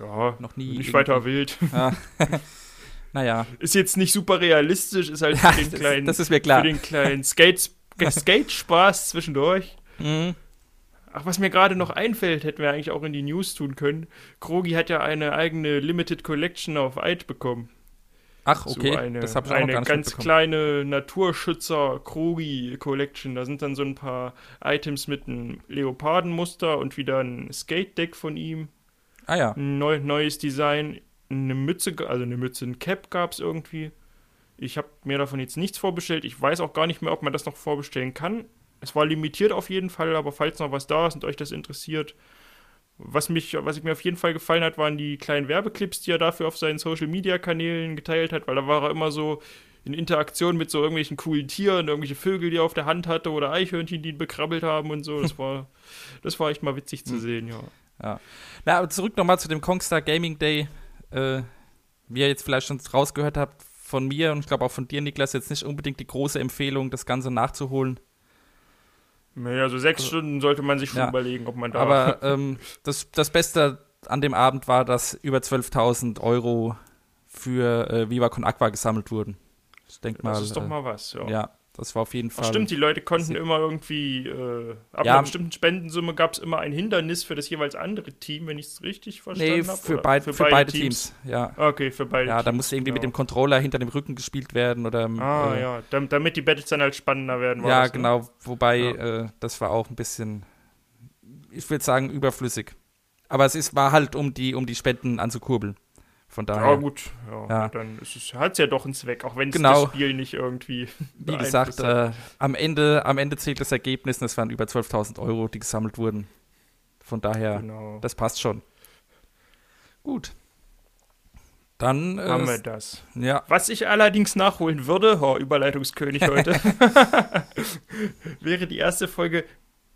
Ja, noch nie. Nicht weiter wild. Ja. naja. Ist jetzt nicht super realistisch, ist halt für den kleinen, das ist mir klar. Für den kleinen Skate, Skate-Spaß zwischendurch. Mhm. Ach, was mir gerade noch einfällt, hätten wir eigentlich auch in die News tun können. Krogi hat ja eine eigene Limited Collection auf Eid bekommen. Ach, okay. So eine, das habe ich eine auch ganz kleine Naturschützer Krogi Collection. Da sind dann so ein paar Items mit einem Leopardenmuster und wieder ein Skate Deck von ihm. Ah ja. Ein neu, neues Design, eine Mütze, also eine Mütze, ein Cap gab es irgendwie. Ich habe mir davon jetzt nichts vorbestellt. Ich weiß auch gar nicht mehr, ob man das noch vorbestellen kann. Es war limitiert auf jeden Fall, aber falls noch was da ist und euch das interessiert, was, mich, was mir auf jeden Fall gefallen hat, waren die kleinen Werbeclips, die er dafür auf seinen Social Media Kanälen geteilt hat, weil da war er immer so in Interaktion mit so irgendwelchen coolen Tieren, irgendwelche Vögel, die er auf der Hand hatte oder Eichhörnchen, die ihn bekrabbelt haben und so. Das war, das war echt mal witzig zu hm. sehen, ja. Ja. Na, aber zurück nochmal zu dem Kongstar Gaming Day. Äh, wie ihr jetzt vielleicht schon rausgehört habt, von mir und ich glaube auch von dir, Niklas, jetzt nicht unbedingt die große Empfehlung, das Ganze nachzuholen. Naja, so sechs also, Stunden sollte man sich schon ja, überlegen, ob man da. Aber ähm, das, das Beste an dem Abend war, dass über 12.000 Euro für äh, Viva Con Aqua gesammelt wurden. Ich denke mal. Das ist doch mal was, ja. Ja, das war auf jeden Fall. Ach, stimmt, die Leute konnten immer irgendwie, äh, ab ja, einer bestimmten Spendensumme gab es immer ein Hindernis für das jeweils andere Team, wenn ich es richtig verstanden habe. Nee, für, beid, für, für, beide, beide Teams. Teams. ja. Okay, für beide Ja, da musste irgendwie genau. mit dem Controller hinter dem Rücken gespielt werden oder. Ah, äh, ja, damit die Battles dann halt spannender werden. Ja, das, ne? genau, wobei ja. Äh, das war auch ein bisschen, ich würde sagen, überflüssig. Aber es ist, war halt, um die, um die Spenden anzukurbeln. Von daher. Ja, gut. Ja, ja. Dann hat es ja doch einen Zweck, auch wenn es genau. das Spiel nicht irgendwie. Wie gesagt, äh, am, Ende, am Ende zählt das Ergebnis und es waren über 12.000 Euro, die gesammelt wurden. Von daher, genau. das passt schon. Gut. Dann äh, haben wir das. Ja. Was ich allerdings nachholen würde, oh, Überleitungskönig heute, wäre die erste Folge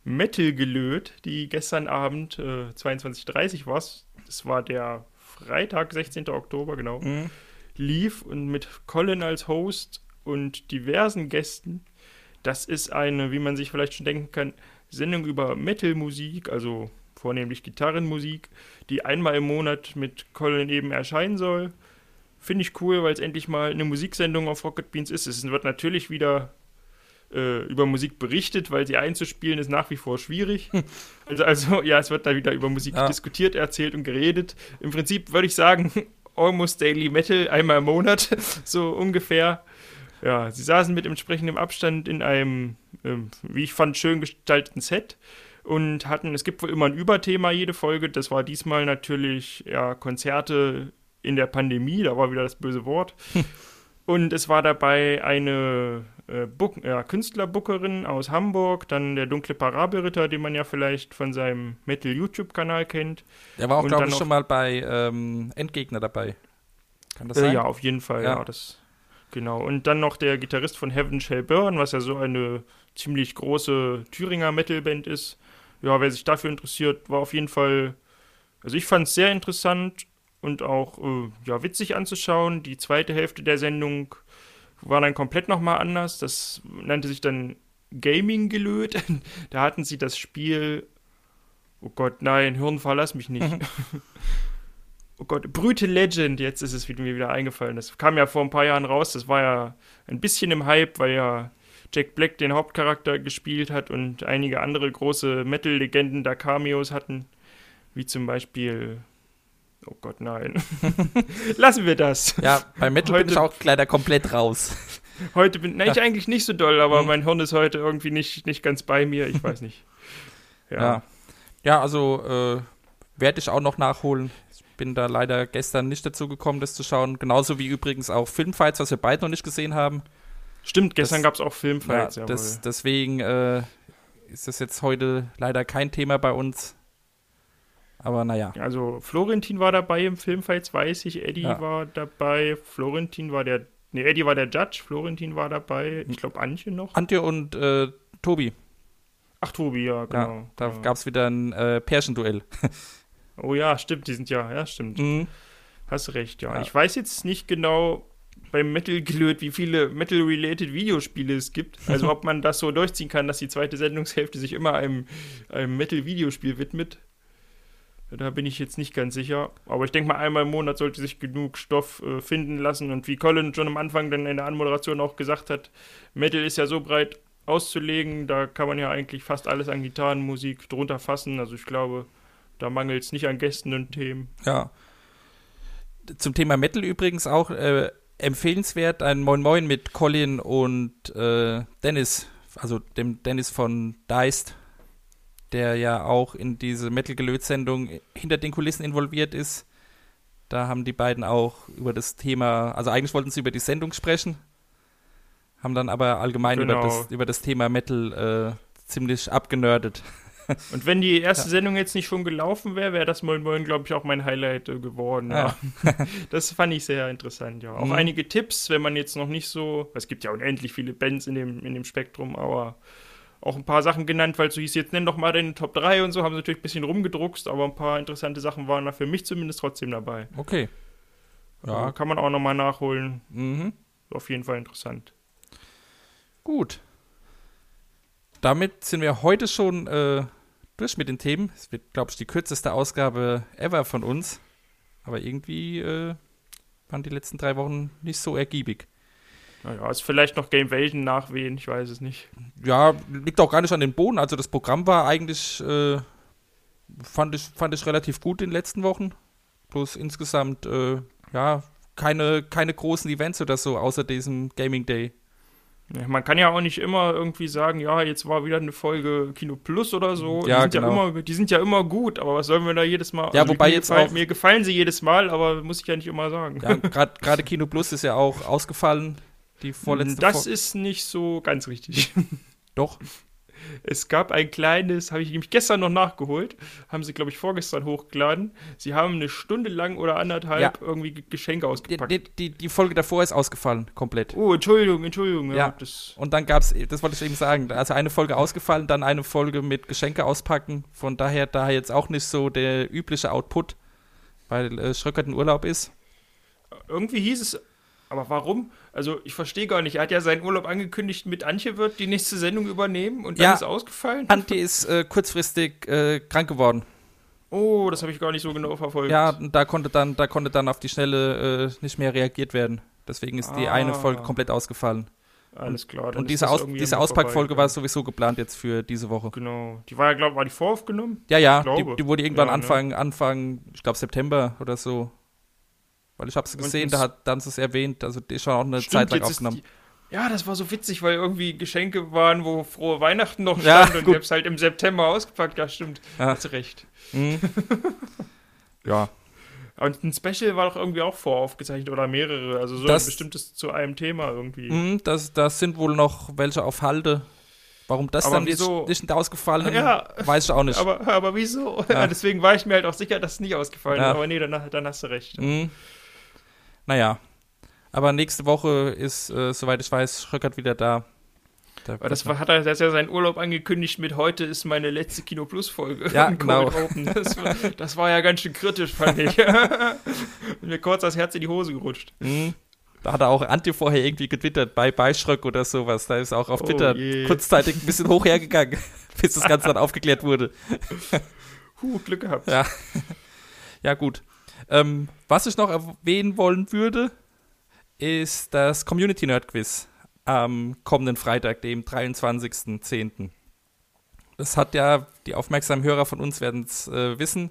Metal gelöt, die gestern Abend äh, 22.30 war. Das war der Freitag, 16. Oktober, genau, mhm. lief und mit Colin als Host und diversen Gästen. Das ist eine, wie man sich vielleicht schon denken kann, Sendung über Metal-Musik, also vornehmlich Gitarrenmusik, die einmal im Monat mit Colin eben erscheinen soll. Finde ich cool, weil es endlich mal eine Musiksendung auf Rocket Beans ist. Es wird natürlich wieder äh, über Musik berichtet, weil sie einzuspielen ist nach wie vor schwierig. Also, also ja, es wird da wieder über Musik ja. diskutiert, erzählt und geredet. Im Prinzip würde ich sagen, almost Daily Metal, einmal im Monat, so ungefähr. Ja, sie saßen mit entsprechendem Abstand in einem, äh, wie ich fand, schön gestalteten Set und hatten, es gibt wohl immer ein Überthema jede Folge. Das war diesmal natürlich ja, Konzerte in der Pandemie, da war wieder das böse Wort. und es war dabei eine äh, Book, ja, Künstlerbookerin aus Hamburg, dann der dunkle Parabelritter, den man ja vielleicht von seinem Metal-YouTube-Kanal kennt. Der war auch, glaube ich, schon mal bei ähm, Endgegner dabei. Kann das äh, sein? Ja, auf jeden Fall, ja. ja. das, genau. Und dann noch der Gitarrist von Heaven Shall Burn, was ja so eine ziemlich große Thüringer Metal-Band ist. Ja, wer sich dafür interessiert, war auf jeden Fall. Also ich fand es sehr interessant und auch äh, ja, witzig anzuschauen. Die zweite Hälfte der Sendung war dann komplett nochmal anders. Das nannte sich dann Gaming gelöt. da hatten sie das Spiel. Oh Gott, nein, Hirn verlass mich nicht. oh Gott, Brüte Legend, jetzt ist es mir wieder eingefallen. Das kam ja vor ein paar Jahren raus. Das war ja ein bisschen im Hype, weil ja Jack Black den Hauptcharakter gespielt hat und einige andere große Metal-Legenden da Cameos hatten, wie zum Beispiel. Oh Gott, nein. Lassen wir das. Ja, bei Metal Heute- bin ich auch leider komplett raus. Heute bin na, ich eigentlich nicht so doll, aber Hm. mein Hirn ist heute irgendwie nicht, nicht ganz bei mir. Ich weiß nicht. Ja. Ja, ja also äh, werde ich auch noch nachholen. Ich bin da leider gestern nicht dazu gekommen, das zu schauen. Genauso wie übrigens auch Filmfights, was wir beide noch nicht gesehen haben. Stimmt, gestern gab es auch Filmfights. ja, das, deswegen äh, ist das jetzt heute leider kein Thema bei uns. Aber naja. Also Florentin war dabei im Filmfights, weiß ich. Eddie Ja. war dabei. Florentin war der. Nee, Eddie war der Judge. Florentin war dabei. Hm. Ich glaube, Antje noch. Antje und äh, Tobi, Ach, Tobi, ja, genau. ja, da genau. gab es wieder ein äh, Pärchenduell. Oh ja, stimmt, die sind ja, ja, stimmt. Mhm. Hast recht, ja. Ja. Ich weiß jetzt nicht genau beim Metal gelöt, wie viele Metal-related Videospiele es gibt. Also ob man das so durchziehen kann, dass die zweite Sendungshälfte sich immer einem, einem Metal-Videospiel widmet. Da bin ich jetzt nicht ganz sicher. Aber ich denke mal, einmal im Monat sollte sich genug Stoff äh, finden lassen. Und wie Colin schon am Anfang dann in der Anmoderation auch gesagt hat, Metal ist ja so breit auszulegen, da kann man ja eigentlich fast alles an Gitarrenmusik drunter fassen. Also ich glaube, da mangelt es nicht an Gästen und Themen. Ja. Zum Thema Metal übrigens auch äh, empfehlenswert ein Moin Moin mit Colin und äh, Dennis, also dem Dennis von Deist, der ja auch in diese Metal-Gelöt-Sendung hinter den Kulissen involviert ist. Da haben die beiden auch über das Thema, also eigentlich wollten sie über die Sendung sprechen, haben dann aber allgemein über, Genau. das, über das Thema Metal äh, ziemlich abgenördet. Und wenn die erste Sendung jetzt nicht schon gelaufen wäre, wäre das Moin Moin, glaube ich, auch mein Highlight äh, geworden. Ja. das fand ich sehr interessant, ja. Auch Mhm. einige Tipps, wenn man jetzt noch nicht so. Es gibt ja unendlich viele Bands in dem, in dem Spektrum, aber auch ein paar Sachen genannt, weil es so hieß, jetzt nenn doch mal deine Top 3 und so, haben sie natürlich ein bisschen rumgedruckst, aber ein paar interessante Sachen waren da für mich zumindest trotzdem dabei. Okay. Ja. Also kann man auch nochmal nachholen. Mhm. Auf jeden Fall interessant. Gut. Damit sind wir heute schon äh, durch mit den Themen. Es wird, glaube ich, die kürzeste Ausgabe ever von uns. Aber irgendwie äh, waren die letzten drei Wochen nicht so ergiebig. Naja, ist vielleicht noch Game Welten nachwehen, ich weiß es nicht. Ja, liegt auch gar nicht an den Boden. Also das Programm war eigentlich, äh, fand, ich, fand ich relativ gut in den letzten Wochen. Bloß insgesamt, äh, ja, keine, keine großen Events oder so, außer diesem Gaming Day. Ja, man kann ja auch nicht immer irgendwie sagen, ja, jetzt war wieder eine Folge Kino Plus oder so. Ja, die, sind genau. ja immer, die sind ja immer gut, aber was sollen wir da jedes Mal? Ja, wobei mir jetzt gefallen, auch- Mir gefallen sie jedes Mal, aber muss ich ja nicht immer sagen. Ja, gerade Kino Plus ist ja auch ausgefallen. Die vorletzte das Fol- ist nicht so ganz richtig. Doch. Es gab ein kleines, habe ich nämlich gestern noch nachgeholt, haben sie, glaube ich, vorgestern hochgeladen. Sie haben eine Stunde lang oder anderthalb Ja. irgendwie Ge- Geschenke ausgepackt. die, die, die Folge davor ist ausgefallen, komplett. oh, Entschuldigung, Entschuldigung. Ja, Ja. Und dann gab es, das wollte ich eben sagen, also eine Folge ausgefallen, dann eine Folge mit Geschenke auspacken. Von daher da jetzt auch nicht so der übliche Output, weil äh, Schröckert in Urlaub ist. irgendwie hieß es, aber warum? Also ich verstehe gar nicht. Er hat ja seinen Urlaub angekündigt mit Antje wird die nächste Sendung übernehmen und dann Ja. ist ausgefallen. Antje ist äh, kurzfristig äh, krank geworden. Oh, das habe ich gar nicht so genau verfolgt. Ja, da konnte dann, da konnte dann auf die Schnelle äh, nicht mehr reagiert werden. Deswegen ist die Ah. eine Folge komplett ausgefallen. alles klar. Und diese, Aus, diese Auspackfolge war sowieso geplant jetzt für diese Woche. Genau. Die war ja, glaube war die voraufgenommen? Ja, ja, die, die wurde irgendwann Ja, ne? Anfang, Anfang, ich glaube September oder so. Weil ich habe Und gesehen, da hat dann es erwähnt, also die ist schon auch eine Stimmt, Zeit lang ist aufgenommen. Die, ja, das war so witzig, weil irgendwie Geschenke waren, wo frohe Weihnachten noch Ja, stand und gut. ich hab's halt im September ausgepackt. Ja, stimmt. Ja. Hast du recht. Mhm. ja, Und ein Special war doch irgendwie auch voraufgezeichnet oder mehrere. Also so Das- ein bestimmtes zu einem Thema irgendwie. mhm, das, das sind wohl noch welche auf Halde. Warum das Aber dann wieso? nicht ausgefallen Ja. weiß ich auch nicht. Aber, aber wieso? Ja. Deswegen war ich mir halt auch sicher, dass es nicht ausgefallen Ja. ist. Aber nee, dann, dann hast du recht. Mhm. Naja, aber nächste Woche ist, äh, soweit ich weiß, Schröckert wieder da. Da Aber das war, hat er, das ja seinen Urlaub angekündigt mit heute ist meine letzte Kino Plus Folge. Ja, genau. Das war, das war ja ganz schön kritisch, fand ich. mir kurz das Herz in die Hose gerutscht. Mhm. Da hat er auch Antje vorher irgendwie getwittert, bei Beischröck oder sowas. Da ist auch auf Oh Twitter je. kurzzeitig ein bisschen hoch hergegangen, bis das Ganze dann aufgeklärt wurde. Huh, Glück gehabt. Ja. Ja, gut. Ähm, was ich noch erwähnen wollen würde, ist das Community Nerd Quiz. am kommenden Freitag, dem 23.10. Das hat ja, die aufmerksamen Hörer von uns werden es äh, wissen,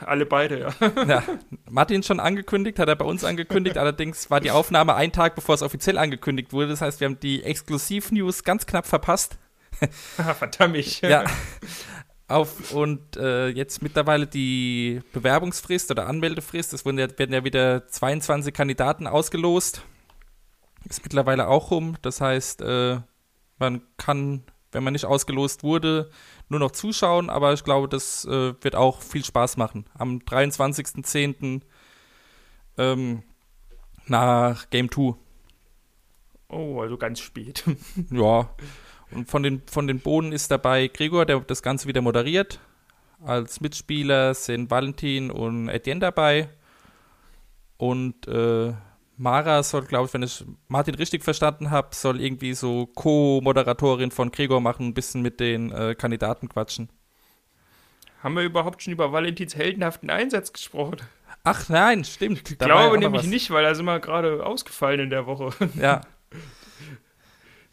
Alle beide, ja. ja, Martin schon angekündigt, hat er bei uns angekündigt. Allerdings war die Aufnahme ein Tag, bevor es offiziell angekündigt wurde. Das heißt, wir haben die Exklusiv-News ganz knapp verpasst. Verdammt. Ja. Auf, und äh, jetzt mittlerweile die Bewerbungsfrist oder Anmeldefrist. Es wurden ja, werden ja wieder 22 Kandidaten ausgelost. Ist mittlerweile auch rum. Das heißt, äh, man kann, wenn man nicht ausgelost wurde, nur noch zuschauen. Aber ich glaube, das äh, wird auch viel Spaß machen. Am 23.10. Ähm, nach Game 2. Oh, also ganz spät. Ja. Und von den, von den Bohnen ist dabei Gregor, der das Ganze wieder moderiert. Als Mitspieler sind Valentin und Etienne dabei. Und äh, Mara soll, glaube ich, wenn ich Martin richtig verstanden habe, soll irgendwie so Co-Moderatorin von Gregor machen, ein bisschen mit den äh, Kandidaten quatschen. Haben wir überhaupt schon über Valentins heldenhaften Einsatz gesprochen? Ach nein, stimmt. Ich Da ja glaube noch nämlich nicht, weil da sind wir gerade ausgefallen in der Woche. Ja,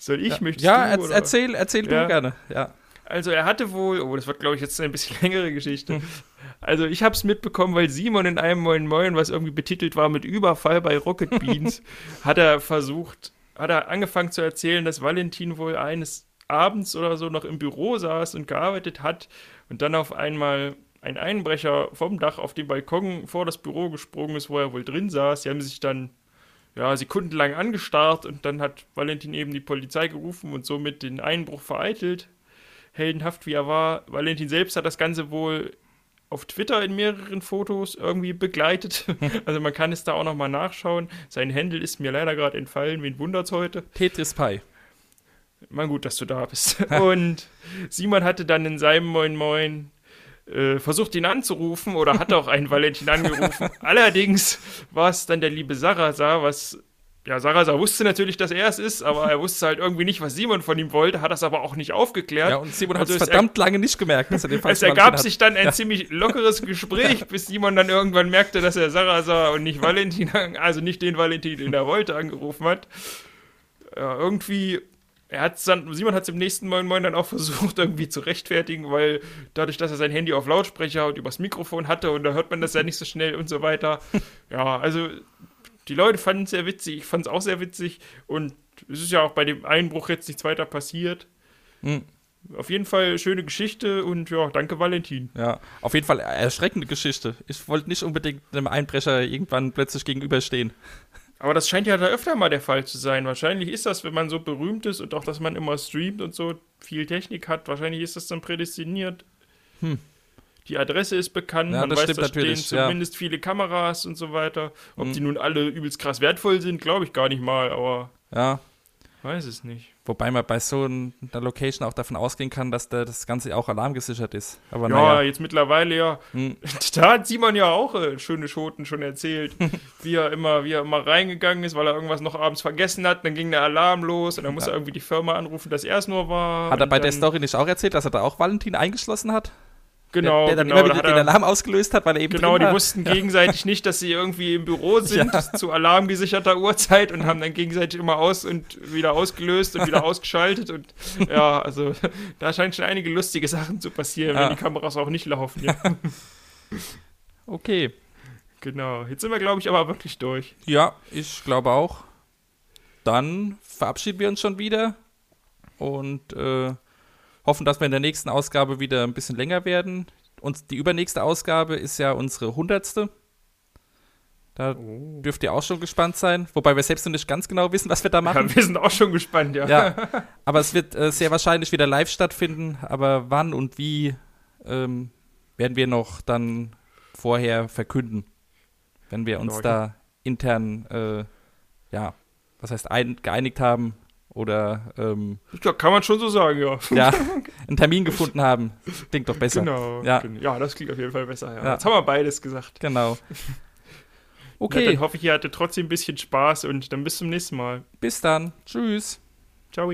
Soll ich, ja, möchtest ja du? erz- oder? erzähl, erzähl Ja. du gerne. Ja. Also er hatte wohl, oh, das wird glaube ich jetzt eine bisschen längere Hm. Geschichte. Also ich habe es mitbekommen, weil Simon in einem Moin Moin, was irgendwie betitelt war mit Überfall bei Rocket Beans, hat er versucht, hat er angefangen zu erzählen, dass Valentin wohl eines Abends oder so noch im Büro saß und gearbeitet hat und dann auf einmal ein Einbrecher vom Dach auf den Balkon vor das Büro gesprungen ist, wo er wohl drin saß. Sie haben sich dann ja, sekundenlang angestarrt und dann hat Valentin eben die Polizei gerufen und somit den Einbruch vereitelt. Heldenhaft wie er war. Valentin selbst hat das Ganze wohl auf Twitter in mehreren Fotos irgendwie begleitet. Also man kann es da auch nochmal nachschauen. Sein Handle ist mir leider gerade entfallen. Wen wundert's heute? Tetris Pie. Mal gut, dass du da bist. Und Simon hatte dann in seinem Moin Moin äh, versucht, ihn anzurufen oder hat auch einen Valentin angerufen. Allerdings war es dann der liebe Sarasa, was. Ja, Sarasa wusste natürlich, dass er es ist, aber er wusste halt irgendwie nicht, was Simon von ihm wollte, hat das aber auch nicht aufgeklärt. Ja, und Simon Also hat es es verdammt lange nicht gemerkt, dass er den Es falschen ergab Valentin sich dann ein ziemlich lockeres Gespräch, bis Simon dann irgendwann merkte, dass er Sarasa und nicht Valentin, also nicht den Valentin, den er wollte, angerufen hat. Ja, irgendwie, er hat dann, Simon hat es im nächsten Moin Moin dann auch versucht, irgendwie zu rechtfertigen, weil dadurch, dass er sein Handy auf Lautsprecher und übers Mikrofon hatte und da hört man das ja nicht so schnell und so weiter. Ja, also die Leute fanden es sehr witzig, ich fand es auch sehr witzig und es ist ja auch bei dem Einbruch jetzt nichts weiter passiert. Hm. Auf jeden Fall schöne Geschichte und ja, danke Valentin. Ja, auf jeden Fall erschreckende Geschichte. Ich wollte nicht unbedingt einem Einbrecher irgendwann plötzlich gegenüberstehen. Aber das scheint ja da öfter mal der Fall zu sein. Wahrscheinlich ist das, wenn man so berühmt ist und auch, dass man immer streamt und so viel Technik hat, wahrscheinlich ist das dann prädestiniert. Die Adresse ist bekannt, Hm. Ja, man das weiß, da stehen natürlich, ja. zumindest viele Kameras und so weiter. Ob Mhm. die nun alle übelst krass wertvoll sind, glaube ich gar nicht mal, aber Ja, weiß es nicht. wobei man bei so einer Location auch davon ausgehen kann, dass da das Ganze auch alarmgesichert ist. Aber Ja, naja. jetzt mittlerweile ja. Hm. Da hat Simon ja auch äh, schöne Schoten schon erzählt, wie er immer, wie er immer reingegangen ist, weil er irgendwas noch abends vergessen hat. Dann ging der Alarm los und dann muss Ja. er irgendwie die Firma anrufen, dass er es nur war. Hat er bei der Story nicht auch erzählt, dass er da auch Valentin eingeschlossen hat? Genau, der, der dann genau, immer da wieder hat den Alarm ausgelöst hat, weil er eben genau, die wussten gegenseitig nicht, dass sie irgendwie im Büro sind Ja. zu alarmgesicherter Uhrzeit und haben dann gegenseitig immer aus und wieder ausgelöst und wieder ausgeschaltet und ja, also da scheinen schon einige lustige Sachen zu passieren, Ja. wenn die Kameras auch nicht laufen. Ja. Okay. genau, jetzt sind wir glaube ich aber wirklich durch. Ja, ich glaube auch. Dann verabschieden wir uns schon wieder und äh, hoffen, dass wir in der nächsten Ausgabe wieder ein bisschen länger werden. Und die übernächste Ausgabe ist ja unsere hundertste. Da Oh. dürft ihr auch schon gespannt sein. Wobei wir selbst noch nicht ganz genau wissen, was wir da machen. Ja, wir sind auch schon gespannt, ja. Ja, aber es wird äh, sehr wahrscheinlich wieder live stattfinden. Aber wann und wie ähm, werden wir noch dann vorher verkünden, wenn wir uns Ja, da intern, äh, ja, was heißt ein, geeinigt haben oder ähm, Ja, kann man schon so sagen, ja. ja, einen Termin gefunden haben. Klingt doch besser. Genau. Ja. gen- ja, das klingt auf jeden Fall besser. Ja. Ja. Jetzt haben wir beides gesagt. Genau. Okay, dann hoffe ich, ihr hattet trotzdem ein bisschen Spaß und dann bis zum nächsten Mal. bis dann. Tschüss. Ciao.